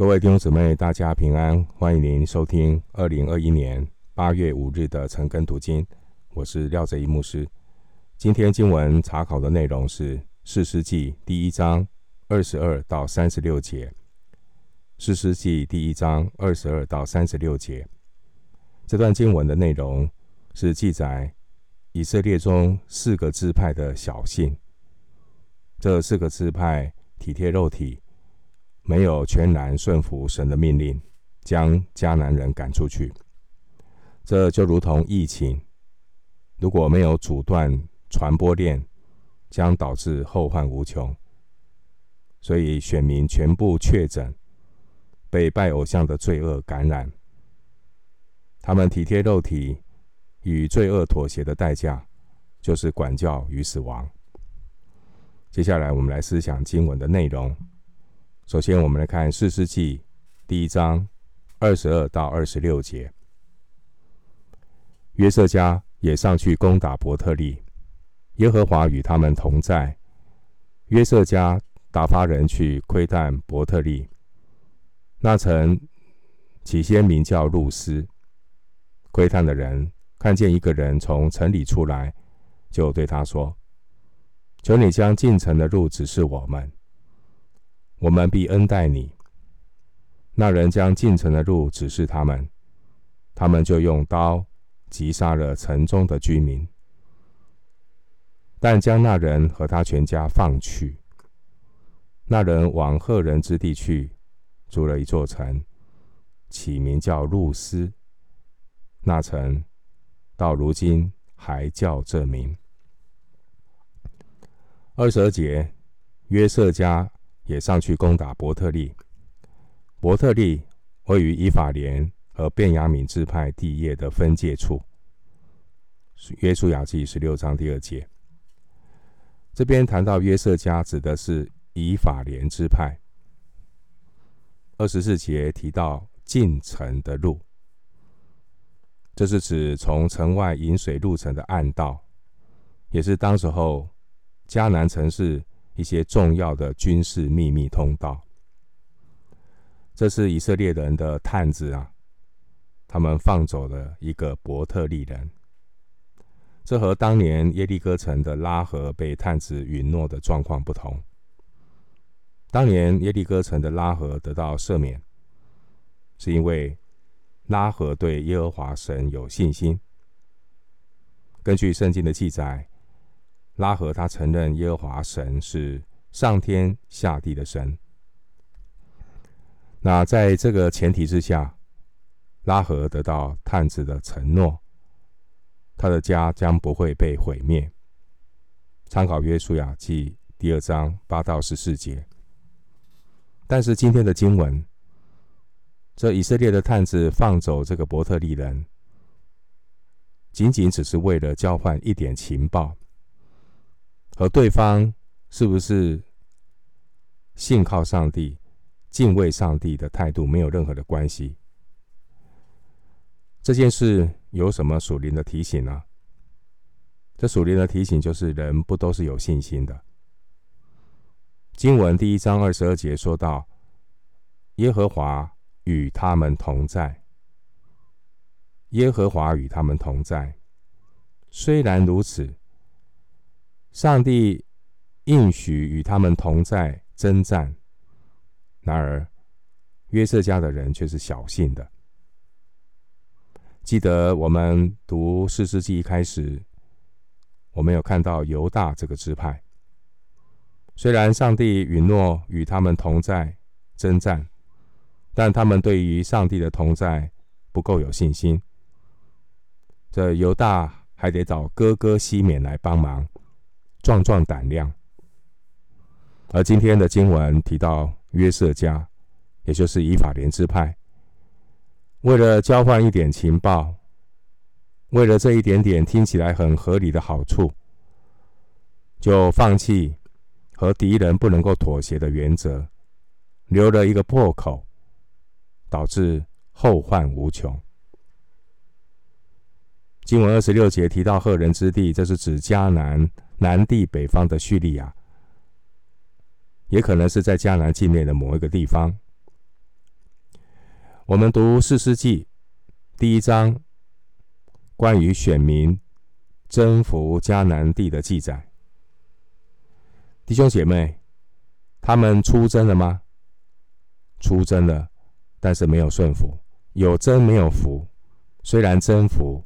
各位弟兄姊妹，大家平安，欢迎您收听二零二一年八月五日的晨更读经。我是廖哲一牧师。今天经文查考的内容是《四世纪》第一章二十二到三十六节，《四世纪》第一章二十二到三十六节。这段经文的内容是记载以色列中四个支派的小信。这四个支派体贴肉体，没有全然顺服神的命令，将迦南人赶出去。这就如同疫情，如果没有阻断传播链，将导致后患无穷。所以选民全部确诊，被拜偶像的罪恶感染。他们体贴肉体，与罪恶妥协的代价，就是管教与死亡。接下来，我们来思想经文的内容。首先，我们来看《四世纪》第一章二十二到二十六节。约瑟家也上去攻打伯特利，耶和华与他们同在。约瑟家打发人去窥探伯特利，那城起先名叫露斯。窥探的人看见一个人从城里出来，就对他说。求你将进城的路指示我们，我们必恩待你。那人将进城的路指示他们，他们就用刀击杀了城中的居民，但将那人和他全家放去。那人往赫人之地去，筑了一座城，起名叫路斯。那城到如今还叫这名。二十二节，约瑟家也上去攻打伯特利。伯特利位于以法莲和便雅悯支派地业的分界处。约书亚记十六章第二节，这边谈到约瑟家，指的是以法莲支派。二十四节提到进城的路，这是指从城外引水入城的暗道，也是当时候。迦南城市一些重要的军事秘密通道，这是以色列人的探子啊，他们放走了一个伯特利人。这和当年耶利哥城的拉合被探子允诺的状况不同。当年耶利哥城的拉合得到赦免，是因为拉合对耶和华神有信心。根据圣经的记载。拉合他承认耶和华神是上天下地的神。那在这个前提之下，拉合得到探子的承诺，他的家将不会被毁灭。参考约书亚记第二章八到十四节。但是今天的经文，这以色列的探子放走这个伯特利人，仅仅只是为了交换一点情报。和对方是不是信靠上帝、敬畏上帝的态度没有任何的关系。这件事有什么属灵的提醒呢？这属灵的提醒就是人不都是有信心的。经文第一章二十二节说到：“耶和华与他们同在。”耶和华与他们同在。虽然如此。上帝应许与他们同在征战，然而约瑟家的人却是小信的。记得我们读士师记一开始，我们有看到犹大这个支派，虽然上帝允诺与他们同在征战，但他们对于上帝的同在不够有信心。这犹大还得找哥哥西缅来帮忙。壮壮胆量。而今天的经文提到约瑟家，也就是以法莲支派，为了交换一点情报，为了这一点点听起来很合理的好处，就放弃和敌人不能够妥协的原则，留了一个破口，导致后患无穷。经文二十六节提到赫人之地，这是指迦南。南地北方的叙利亚，也可能是在迦南境内的某一个地方。我们读四世纪第一章，关于选民征服迦南地的记载。弟兄姐妹，他们出征了吗？出征了，但是没有顺服，有征没有服。虽然征服，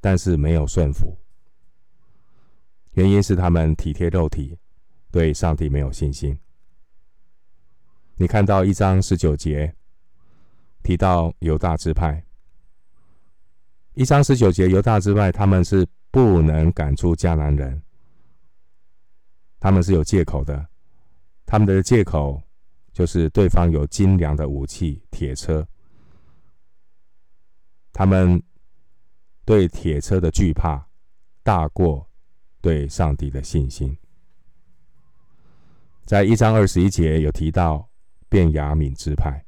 但是没有顺服。原因是他们体贴肉体，对上帝没有信心。你看到一章十九节提到犹大支派，一章十九节犹大支派他们是不能赶出迦南人，他们是有借口的，他们的借口就是对方有精良的武器铁车，他们对铁车的惧怕大过对上帝的信心。在一章二十一节有提到。便雅悯支派，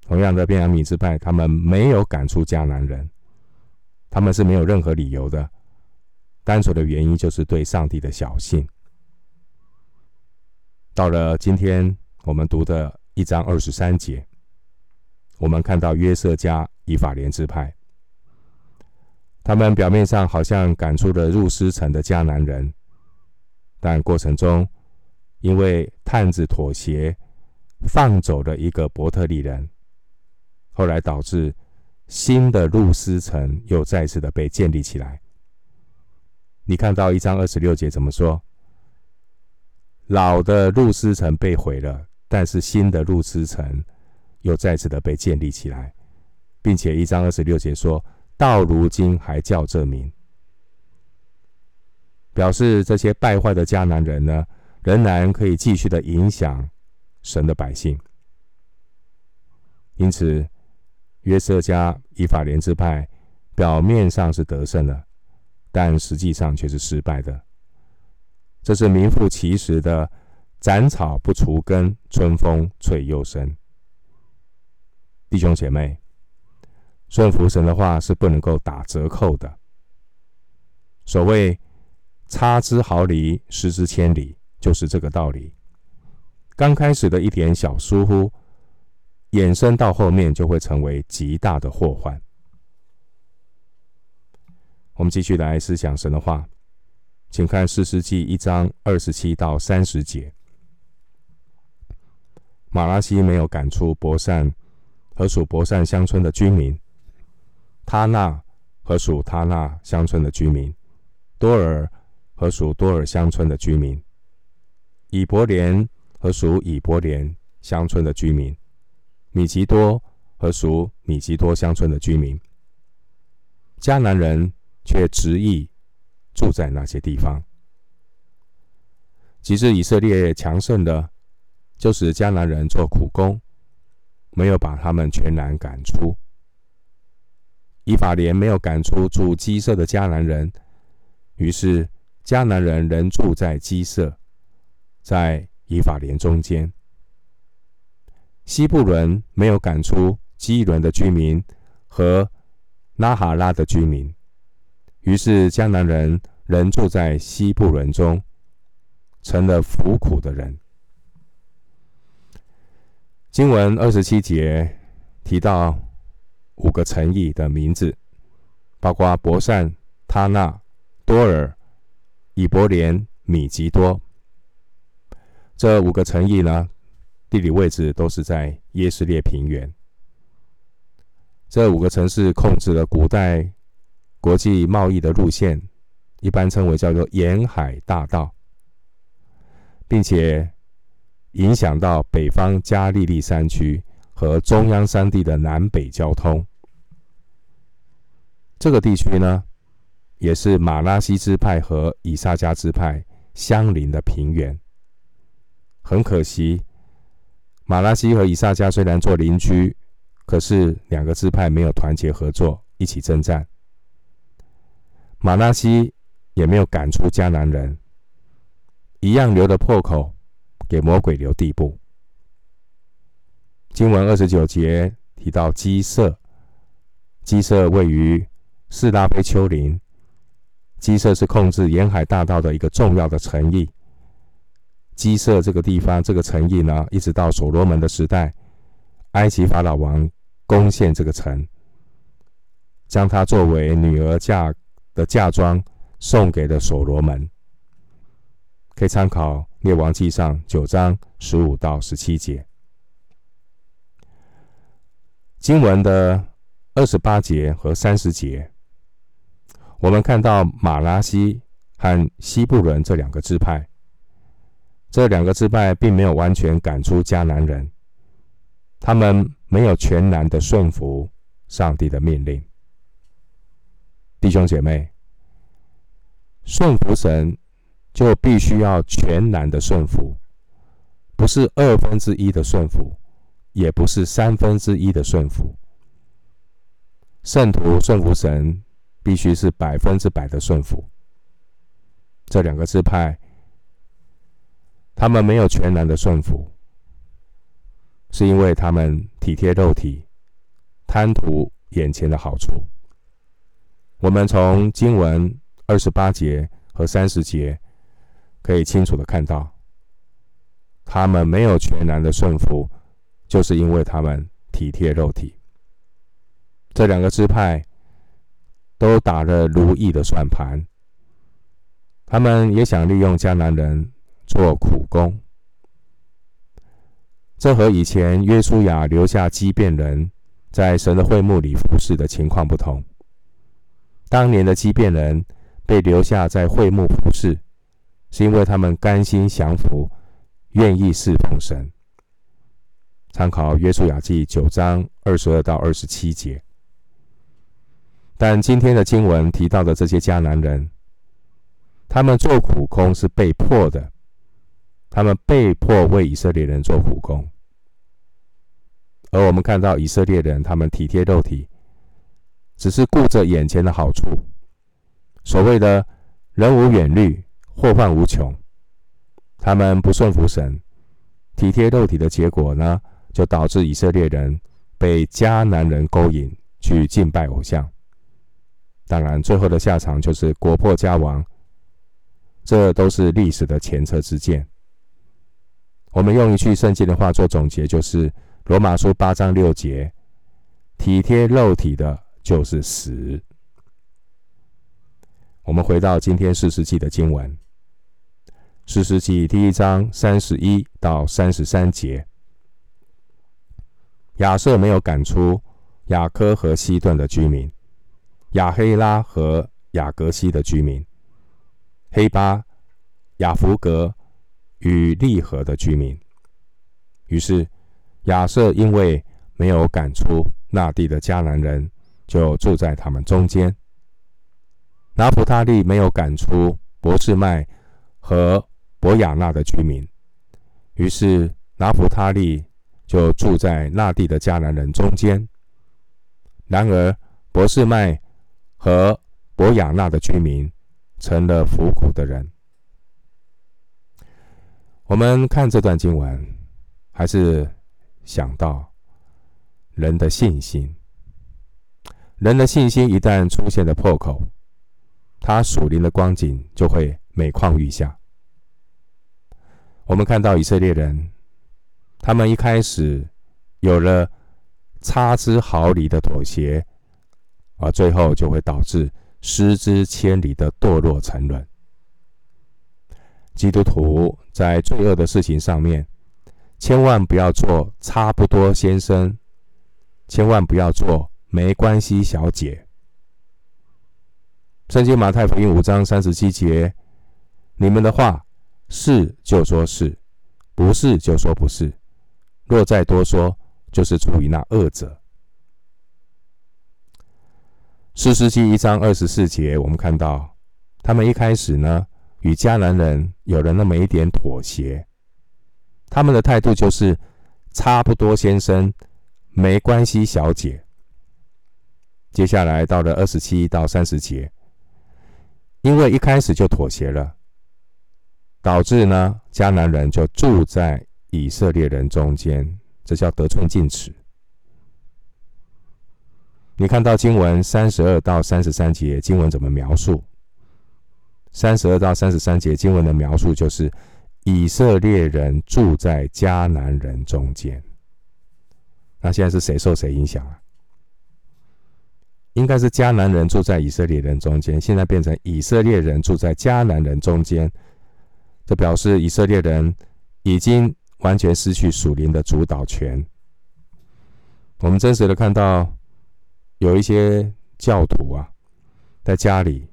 同样的便雅悯支派，他们没有赶出迦南人，他们是没有任何理由的，单纯的原因就是对上帝的小信。到了今天我们读的一章二十三节，我们看到约瑟家以法莲支派，他们表面上好像赶出了入斯城的迦南人，但过程中因为探子妥协。放走了一个伯特利人，后来导致新的入斯城又再次的被建立起来。你看到一章二十六节怎么说？老的入斯城被毁了，但是新的入斯城又再次的被建立起来，并且一章二十六节说到如今还叫这名，表示这些败坏的迦南人呢，仍然可以继续的影响。神的百姓，因此约瑟家以法莲支派表面上是得胜了，但实际上却是失败的。这是名副其实的“斩草不除根，春风吹又生”。弟兄姐妹，顺服神的话是不能够打折扣的。所谓“差之毫厘，失之千里”，就是这个道理。刚开始的一点小疏忽，衍生到后面就会成为极大的祸患。我们继续来思想神的话，请看士师记一章二十七到三十节。马拉西没有赶出伯善和属伯善乡村的居民，他纳和属他纳乡村的居民，多尔和属多尔乡村的居民，以伯莲。和属以伯莲乡村的居民，米吉多和属米吉多乡村的居民，迦南人却执意住在那些地方。即使以色列强盛的，就使迦南人做苦工，没有把他们全然赶出。以法莲没有赶出住鸡舍的迦南人，于是迦南人仍住在鸡舍，在。以法莲中间，西布伦没有赶出基伦的居民和拉哈拉的居民，于是迦南人仍住在西布伦中，成了服苦的人。经文二十七节提到五个城邑的名字，包括伯善、他纳、多尔、以伯连、米吉多。这五个城邑呢，地理位置都是在耶斯列平原。这五个城市控制了古代国际贸易的路线，一般称为叫做沿海大道，并且影响到北方加利利山区和中央山地的南北交通。这个地区呢，也是马拉西支派和以萨迦支派相邻的平原。很可惜，马拉西和以萨迦虽然做邻居，可是两个支派没有团结合作，一起征战。马拉西也没有赶出迦南人，一样留了破口，给魔鬼留地步。经文二十九节提到基色，基色位于示拉非丘陵，基色是控制沿海大道的一个重要的城邑。基色这个地方，这个城邑呢，一直到所罗门的时代，埃及法老王攻陷这个城，将它作为女儿嫁的嫁妆送给了所罗门。可以参考《列王记上》九章十五到十七节。经文的二十八节和三十节，我们看到玛拉西和西布伦这两个支派，这两个支派并没有完全赶出迦南人，他们没有全然的顺服上帝的命令。弟兄姐妹，顺服神。就必须要全然的顺服，不是二分之一的顺服，也不是三分之一的顺服。圣徒顺服神，必须是百分之百的顺服。这两个支派，他们没有全然的顺服，是因为他们体贴肉体，贪图眼前的好处。我们从经文二十八节和三十节。可以清楚的看到，他们没有全然的顺服，就是因为他们体贴肉体。这两个支派都打了如意的算盘，他们也想利用迦南人做苦工。这和以前约书亚留下畸变人在神的会幕里服侍的情况不同。当年的畸变人被留下在会幕服侍。是因为他们甘心降服，愿意侍奉神。参考《约书亚记》九章二十二到二十七节。但今天的经文提到的这些迦南人，他们做苦工是被迫的，他们被迫为以色列人做苦工。而我们看到以色列人，他们体贴肉体，只是顾着眼前的好处，所谓的人无远虑。祸患无穷，他们不顺服神，体贴肉体的结果呢，就导致以色列人被迦南人勾引去敬拜偶像。当然，最后的下场就是国破家亡。这都是历史的前车之鉴。我们用一句圣经的话做总结，就是罗马书八章六节：体贴肉体的，就是死。我们回到今天士师记的经文。士师记第一章三十一到三十三节，亚瑟没有赶出雅科和西顿的居民，亚黑拉和雅格西的居民，黑巴、亚弗格与利合的居民。于是亚瑟因为没有赶出那地的迦南人，就住在他们中间。拿普他利没有赶出伯示麦和博亚纳的居民，于是拿普他利就住在那地的迦南人中间。然而伯士麦和伯亚纳的居民成了服苦的人。我们看这段经文，还是想到人的信心。人的信心一旦出现了破口，他属灵的光景就会每况愈下。我们看到以色列人，他们一开始有了差之毫厘的妥协，而最后就会导致失之千里的堕落沉沦。基督徒在罪恶的事情上面，千万不要做差不多先生，千万不要做没关系小姐。圣经马太福音五章三十七节，你们的话。是就说是，不是就说不是。若再多说，就是出于那恶者。四世纪一章二十四节，我们看到他们一开始呢，与迦南人有了那么一点妥协，他们的态度就是差不多先生，没关系小姐。接下来到了二十七到三十节，因为一开始就妥协了。导致呢，迦南人就住在以色列人中间，这叫得寸进尺。你看到经文三十二到三十三节，经文怎么描述？三十二到三十三节经文的描述就是以色列人住在迦南人中间。那现在是谁受谁影响啊？应该是迦南人住在以色列人中间，现在变成以色列人住在迦南人中间，这表示以色列人已经完全失去属灵的主导权。我们真实的看到有一些教徒啊，在家里，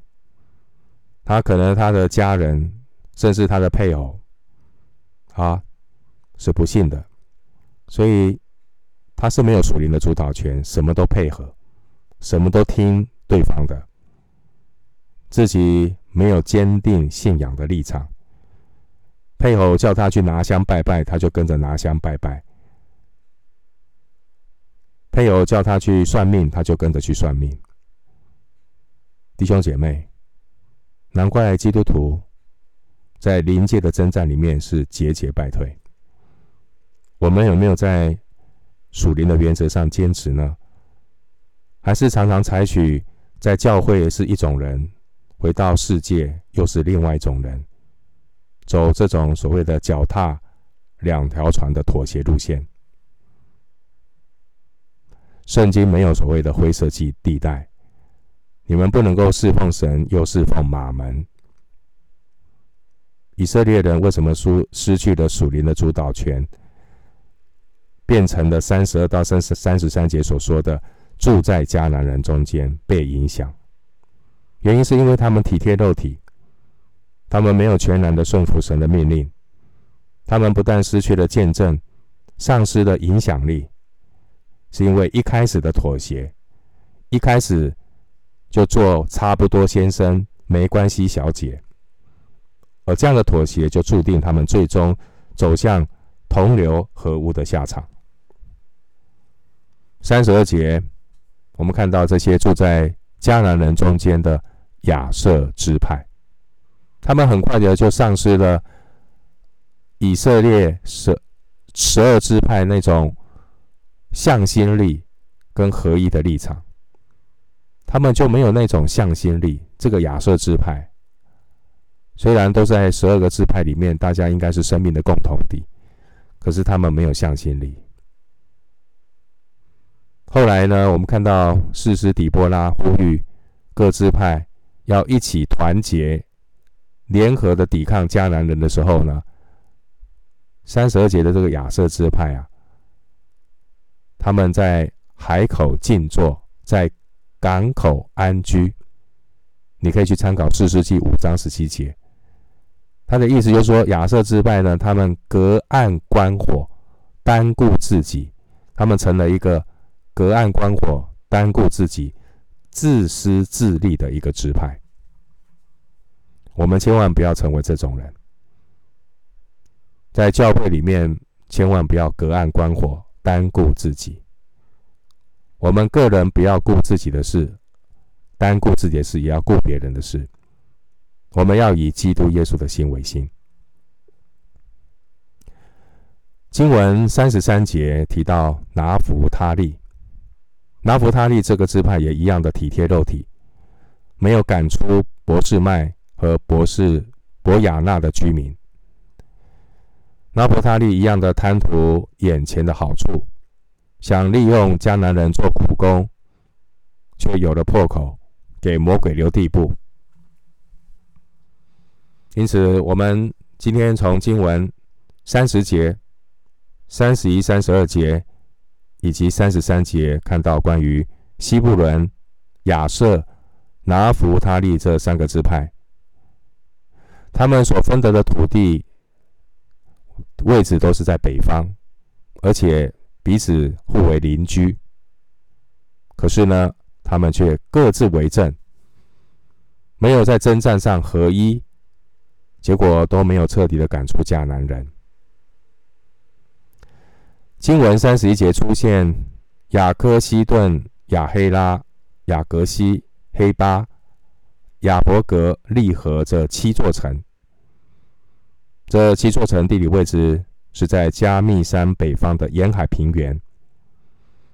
他可能他的家人，甚至他的配偶，啊，是不信的，所以。他是没有属灵的主导权，什么都配合，什么都听对方的，自己没有坚定信仰的立场。配偶叫他去拿香拜拜，他就跟着拿香拜拜；配偶叫他去算命，他就跟着去算命。弟兄姐妹，难怪基督徒在灵界的征战里面是节节败退。我们有没有在？属灵的原则上坚持呢，还是常常采取在教会是一种人，回到世界又是另外一种人，走这种所谓的脚踏两条船的妥协路线。圣经没有所谓的灰色地地带，你们不能够侍奉神又侍奉马门。以色列人为什么失失去了属灵的主导权？变成了三十二到三十三十三节所说的，住在迦南人中间被影响，原因是因为他们体贴肉体，他们没有全然的顺服神的命令，他们不但失去了见证，丧失了影响力，是因为一开始的妥协，一开始就做差不多先生，没关系小姐，而这样的妥协就注定他们最终走向同流合污的下场。三十二节，我们看到这些住在迦南人中间的亚设支派，他们很快的就丧失了以色列十十二支派那种向心力跟合一的立场，他们就没有那种向心力。这个亚瑟支派虽然都在十二个支派里面，大家应该是生命的共同体，可是他们没有向心力。后来呢，我们看到士师底波拉呼吁各支派要一起团结、联合的抵抗迦南人的时候呢，三十二节的这个亚瑟支派啊，他们在海口静坐，在港口安居。你可以去参考四世纪五章十七节，他的意思就是说，亚瑟支派呢，他们隔岸观火，单顾自己，他们成了一个。隔岸观火、单顾自己、自私自利的一个支派，我们千万不要成为这种人。在教会里面，千万不要隔岸观火、单顾自己。我们个人不要顾自己的事，单顾自己的事，也要顾别人的事。我们要以基督耶稣的心为心。经文三十三节提到拿弗他利。拿弗他利这个支派也一样的体贴肉体，没有赶出伯示麦和博士博雅纳的居民。拿弗他利一样的贪图眼前的好处，想利用迦南人做苦工，却有了破口，给魔鬼留地步。因此，我们今天从经文三十节、三十一、三十二节。以及三十三节看到关于西布伦、亚设、拿弗他利这三个支派，他们所分得的土地位置都是在北方，而且彼此互为邻居。可是呢，他们却各自为政，没有在征战上合一，结果都没有彻底的赶出迦南人。经文三十一节出现雅科西顿、亚黑拉、雅格西、黑巴、亚伯格、利和这七座城。这七座城地理位置是在加密山北方的沿海平原。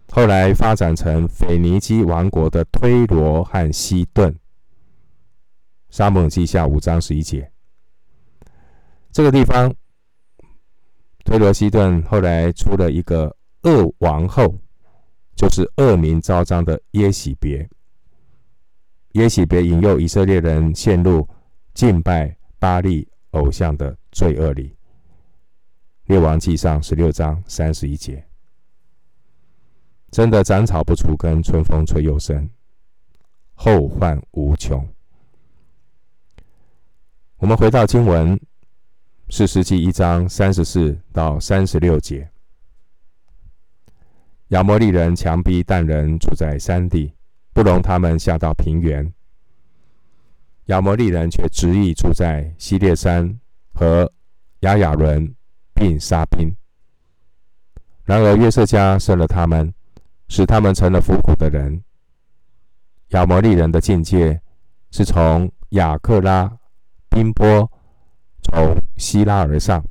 后来发展成腓尼基王国的推罗和西顿。撒母记下五章十一节。这个地方。推罗西顿后来出了一个恶王后，就是恶名昭彰的耶洗别。耶洗别引诱以色列人陷入敬拜巴力偶像的罪恶里。列王记上十六章三十一节，真的斩草不除根，春风吹又生，后患无穷。我们回到经文，士师记一章三十四到三十六节。亚摩利人强逼但人住在山地，不容他们下到平原。亚摩利人却执意住在西列山和亚雅伦，并沙宾。然而约瑟家胜了他们，使他们成了服苦的人。亚摩利人的境界是从亚克拉、宾波，从希拉而上。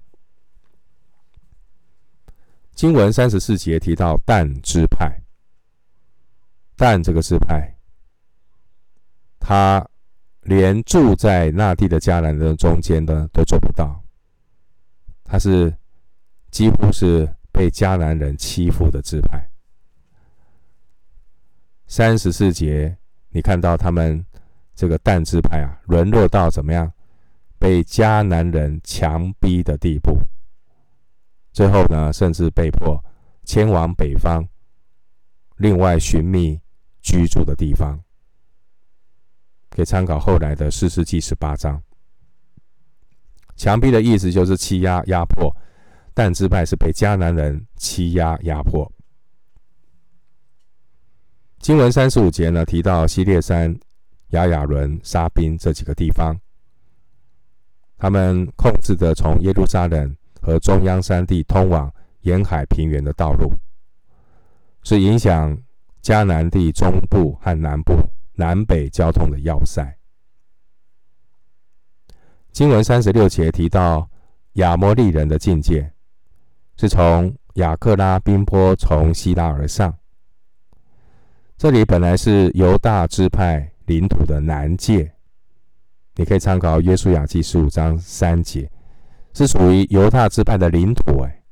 经文三十四节提到但支派，但这个支派，他连住在那地的迦南人中间呢都做不到，他是几乎是被迦南人欺负的支派。三十四节，你看到他们这个但支派啊，沦落到怎么样？被迦南人强逼的地步。最后呢，甚至被迫迁往北方，另外寻觅居住的地方。可以参考后来的四世纪十八章。墙壁的意思就是欺压、压迫，但支派是被迦南人欺压、压迫。经文三十五节呢，提到西列山、亚雅伦、沙宾这几个地方，他们控制着从耶路撒冷。和中央山地通往沿海平原的道路，是影响迦南地中部和南部南北交通的要塞。经文三十六节提到亚摩利人的境界，是从亚克拉宾坡从希拉而上。这里本来是犹大支派领土的南界，你可以参考约书亚记十五章三节。是属于犹大支派的领土，哎，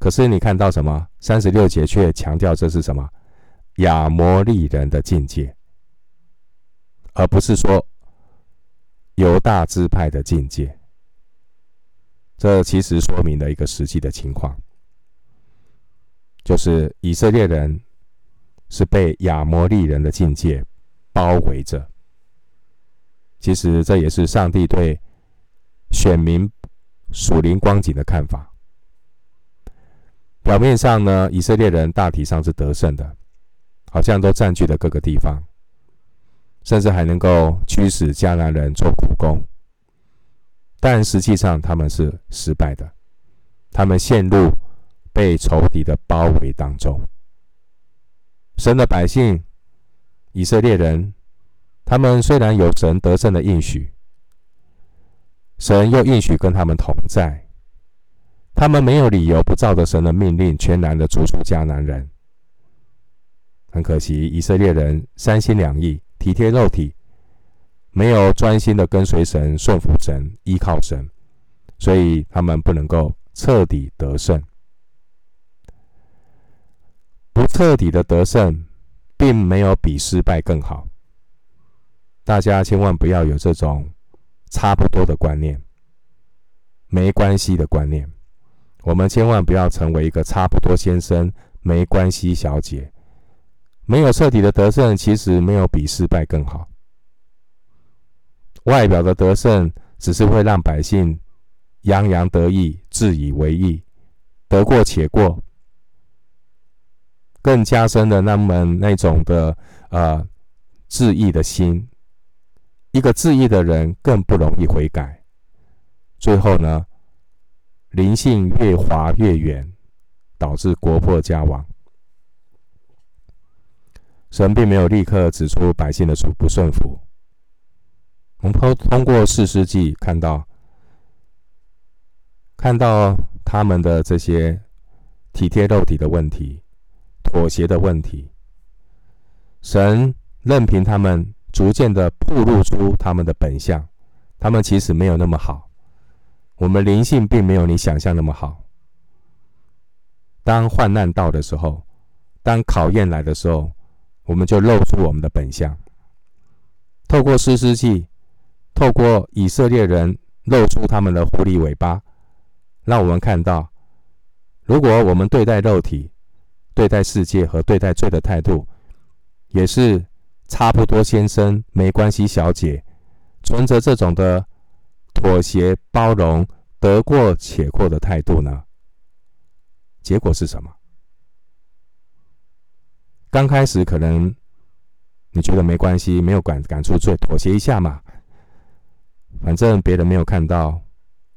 可是你看到什么？三十六节却强调这是什么？亚摩利人的境界，而不是说犹大支派的境界。这其实说明了一个实际的情况，就是以色列人是被亚摩利人的境界包围着。其实这也是上帝对选民。属灵光景的看法，表面上呢，以色列人大体上是得胜的，好像都占据了各个地方，甚至还能够驱使迦南人做苦工。但实际上他们是失败的，他们陷入被仇敌的包围当中。神的百姓以色列人，他们虽然有神得胜的应许。神又应许跟他们同在，他们没有理由不照着神的命令，全然的逐出迦南人。很可惜，以色列人三心两意，体贴肉体，没有专心的跟随神、顺服神、依靠神，所以他们不能够彻底得胜。不彻底的得胜，并没有比失败更好。大家千万不要有这种。差不多的观念，没关系的观念，我们千万不要成为一个差不多先生、没关系小姐。没有彻底的得胜，其实没有比失败更好。外表的得胜，只是会让百姓洋洋得意、自以为意、得过且过，更加深了他们那种的呃自义的心。一个自义的人更不容易悔改，最后呢，灵性越滑越远，导致国破家亡。神并没有立刻指出百姓的不顺服。我们通通过四世纪看到，看到他们的这些体贴肉体的问题、妥协的问题，神任凭他们。逐渐的暴露出他们的本相，他们其实没有那么好。我们灵性并没有你想象那么好。当患难到的时候，当考验来的时候，我们就露出我们的本相。透过士师记，透过以色列人露出他们的狐狸尾巴，让我们看到，如果我们对待肉体、对待世界和对待罪的态度，也是差不多先生，没关系小姐，存着这种的妥协、包容、得过且过的态度呢？结果是什么？刚开始可能你觉得没关系，没有感感触罪，妥协一下嘛，反正别人没有看到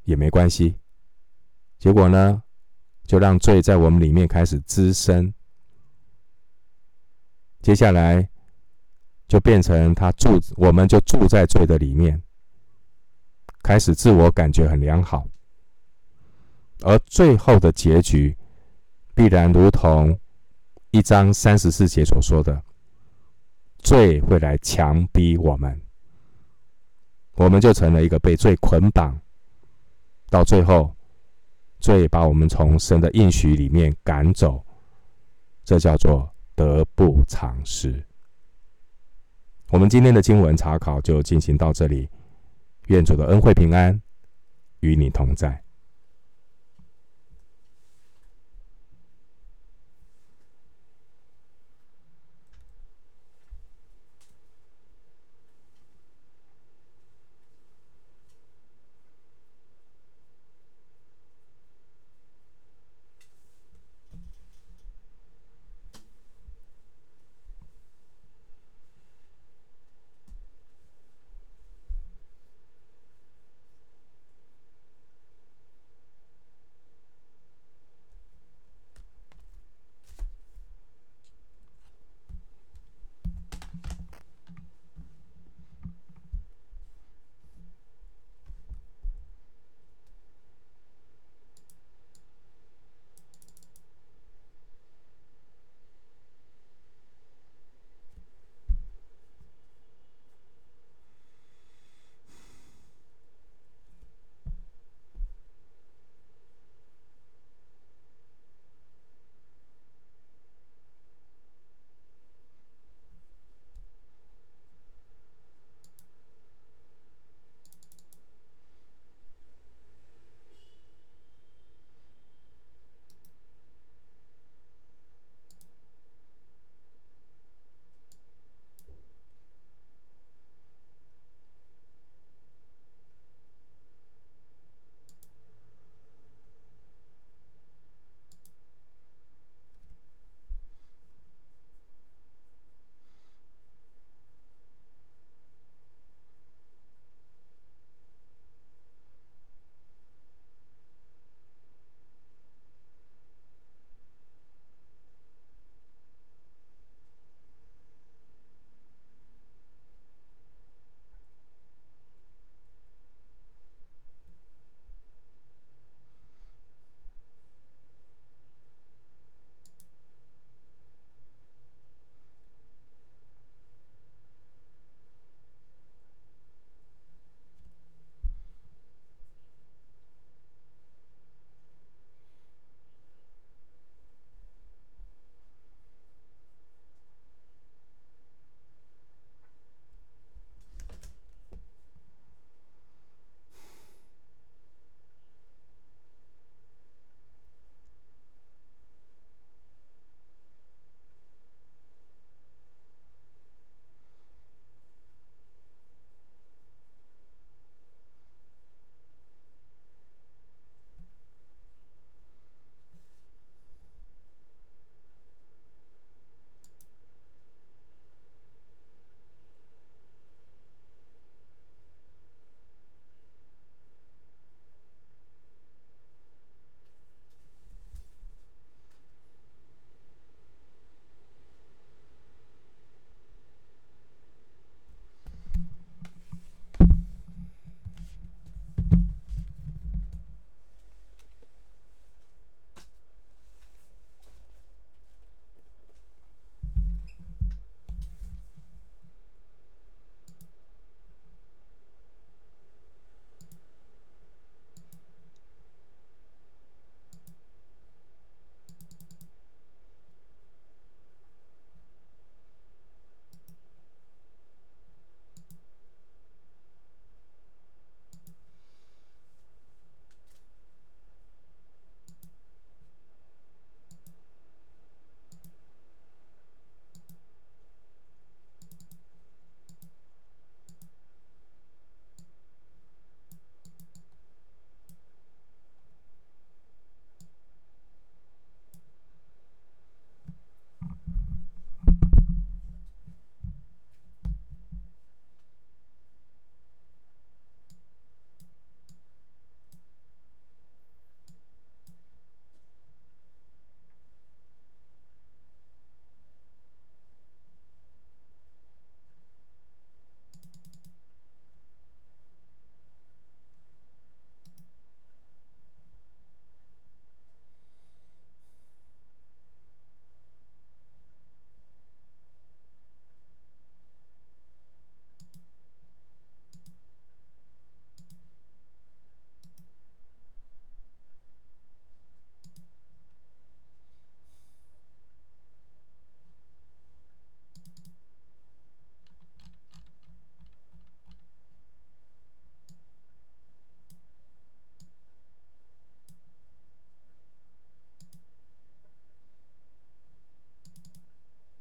也没关系。结果呢，就让罪在我们里面开始滋生。接下来就变成他住，我们就住在罪的里面，开始自我感觉很良好，而最后的结局必然如同一章三十四节所说的，罪会来强逼我们，我们就成了一个被罪捆绑，到最后，罪把我们从神的应许里面赶走，这叫做。得不偿失。我们今天的经文查考就进行到这里，愿主的恩惠平安与你同在。